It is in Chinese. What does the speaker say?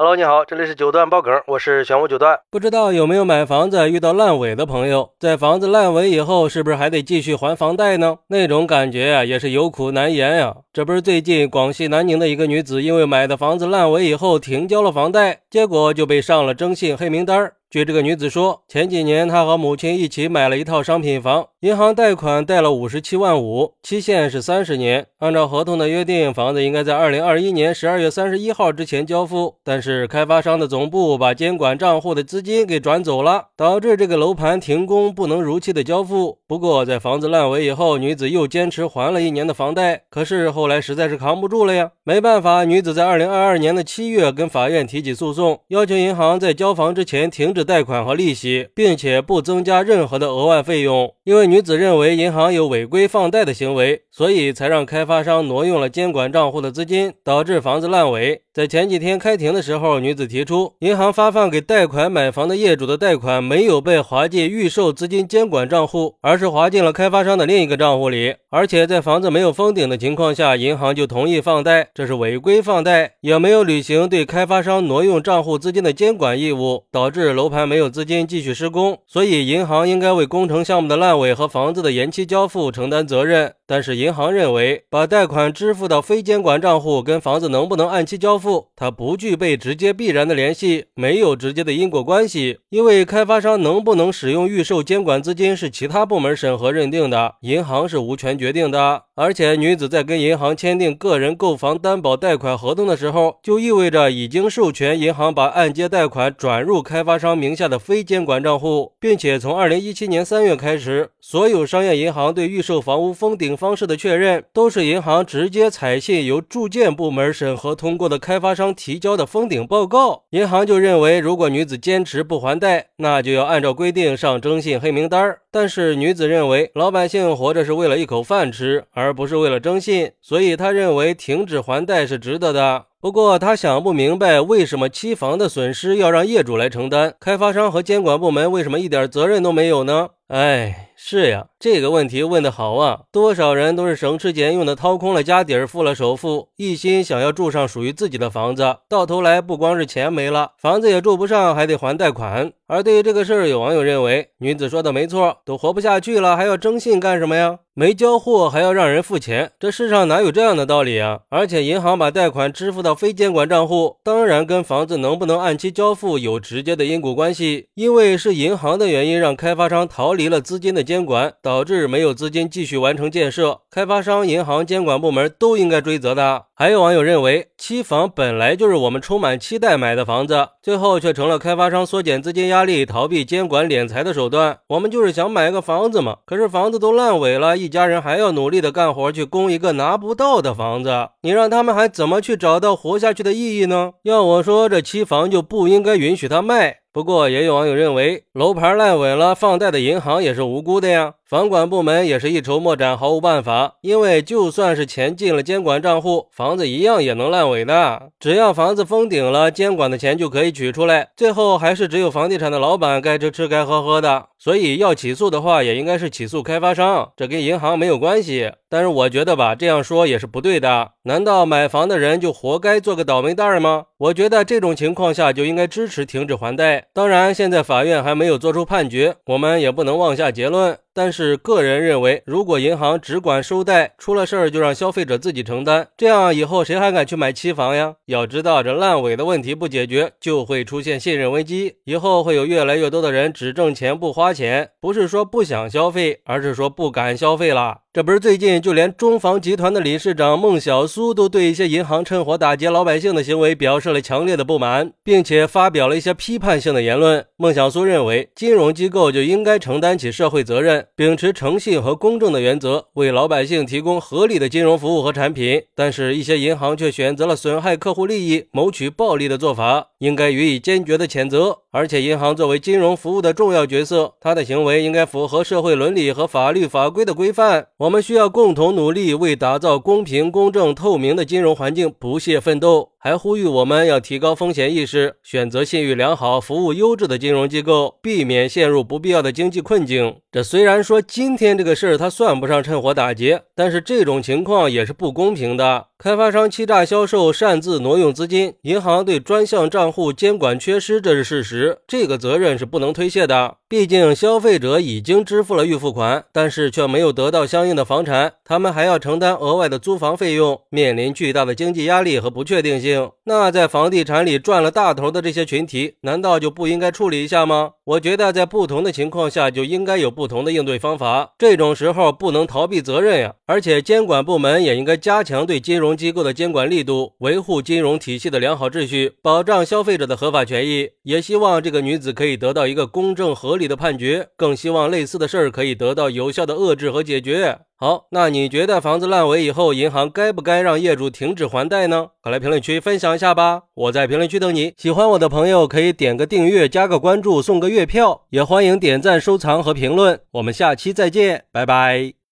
Hello，你好，这里是九段爆梗，我是玄武九段。不知道有没有买房子遇到烂尾的朋友，在房子烂尾以后，是不是还得继续还房贷呢？那种感觉呀，也是有苦难言呀。这不是最近广西南宁的一个女子，因为买的房子烂尾以后停交了房贷，结果就被上了征信黑名单。据这个女子说，前几年她和母亲一起买了一套商品房，银行贷款贷了五十七万五，期限是三十年。按照合同的约定，房子应该在二零二一年十二月三十一号之前交付，但是开发商的总部把监管账户的资金给转走了，导致这个楼盘停工，不能如期的交付。不过，在房子烂尾以后，女子又坚持还了一年的房贷，可是后来实在是扛不住了呀，没办法，女子在二零二二年的七月跟法院提起诉讼，要求银行在交房之前停止。贷款和利息，并且不增加任何的额外费用。因为女子认为银行有违规放贷的行为，所以才让开发商挪用了监管账户的资金，导致房子烂尾。在前几天开庭的时候，女子提出，银行发放给贷款买房的业主的贷款没有被划进预售资金监管账户，而是划进了开发商的另一个账户里。而且在房子没有封顶的情况下，银行就同意放贷，这是违规放贷，也没有履行对开发商挪用账户资金的监管义务，导致楼盘没有资金继续施工。所以银行应该为工程项目的烂尾尾和房子的延期交付承担责任。但是银行认为，把贷款支付到非监管账户跟房子能不能按期交付，它不具备直接必然的联系，没有直接的因果关系。因为开发商能不能使用预售监管资金是其他部门审核认定的，银行是无权决定的。而且女子在跟银行签订个人购房担保贷款合同的时候，就意味着已经授权银行把按揭贷款转入开发商名下的非监管账户，并且从二零一七年三月开始，所有商业银行对预售房屋封顶。方式的确认都是银行直接采信由住建部门审核通过的开发商提交的封顶报告，银行就认为如果女子坚持不还贷，那就要按照规定上征信黑名单。但是女子认为老百姓活着是为了一口饭吃，而不是为了征信，所以她认为停止还贷是值得的。不过她想不明白为什么期房的损失要让业主来承担，开发商和监管部门为什么一点责任都没有呢？哎。是呀，这个问题问得好啊！多少人都是省吃俭用的掏空了家底儿，付了首付，一心想要住上属于自己的房子，到头来不光是钱没了，房子也住不上，还得还贷款。而对于这个事儿，有网友认为女子说的没错，都活不下去了，还要征信干什么呀？没交货还要让人付钱，这世上哪有这样的道理啊？而且银行把贷款支付到非监管账户，当然跟房子能不能按期交付有直接的因果关系，因为是银行的原因让开发商逃离离了资金的。监管导致没有资金继续完成建设，开发商、银行、监管部门都应该追责的。还有网友认为，期房本来就是我们充满期待买的房子，最后却成了开发商缩减资金压力、逃避监管敛财的手段。我们就是想买个房子嘛，可是房子都烂尾了，一家人还要努力的干活去供一个拿不到的房子，你让他们还怎么去找到活下去的意义呢？要我说，这期房就不应该允许他卖。不过，也有网友认为，楼盘烂尾了，放贷的银行也是无辜的呀。房管部门也是一筹莫展，毫无办法。因为就算是钱进了监管账户，房子一样也能烂尾的。只要房子封顶了，监管的钱就可以取出来，最后还是只有房地产的老板该吃吃该喝喝的。所以要起诉的话，也应该是起诉开发商，这跟银行没有关系。但是我觉得吧，这样说也是不对的。难道买房的人就活该做个倒霉蛋吗？我觉得这种情况下就应该支持停止还贷。当然，现在法院还没有做出判决，我们也不能妄下结论。但是个人认为，如果银行只管收贷，出了事儿就让消费者自己承担，这样以后谁还敢去买期房呀？要知道，这烂尾的问题不解决，就会出现信任危机，以后会有越来越多的人只挣钱不花钱，不是说不想消费，而是说不敢消费了。这不是最近，就连中房集团的理事长孟小苏都对一些银行趁火打劫老百姓的行为表示了强烈的不满，并且发表了一些批判性的言论。孟小苏认为，金融机构就应该承担起社会责任，秉持诚信和公正的原则，为老百姓提供合理的金融服务和产品。但是，一些银行却选择了损害客户利益、谋取暴利的做法，应该予以坚决的谴责。而且，银行作为金融服务的重要角色，它的行为应该符合社会伦理和法律法规的规范。我们需要共同努力，为打造公平、公正、透明的金融环境不懈奋斗。还呼吁我们要提高风险意识，选择信誉良好、服务优质的金融机构，避免陷入不必要的经济困境。这虽然说今天这个事儿他算不上趁火打劫，但是这种情况也是不公平的。开发商欺诈销售、擅自挪用资金，银行对专项账户监管缺失，这是事实，这个责任是不能推卸的。毕竟消费者已经支付了预付款，但是却没有得到相应的房产，他们还要承担额外的租房费用，面临巨大的经济压力和不确定性。那在房地产里赚了大头的这些群体，难道就不应该处理一下吗？我觉得在不同的情况下就应该有不同的应对方法，这种时候不能逃避责任呀。而且监管部门也应该加强对金融。机构的监管力度，维护金融体系的良好秩序，保障消费者的合法权益。也希望这个女子可以得到一个公正合理的判决，更希望类似的事儿可以得到有效的遏制和解决。好，那你觉得房子烂尾以后，银行该不该让业主停止还贷呢？快来评论区分享一下吧！我在评论区等你。喜欢我的朋友可以点个订阅，加个关注，送个月票，也欢迎点赞、收藏和评论。我们下期再见，拜拜。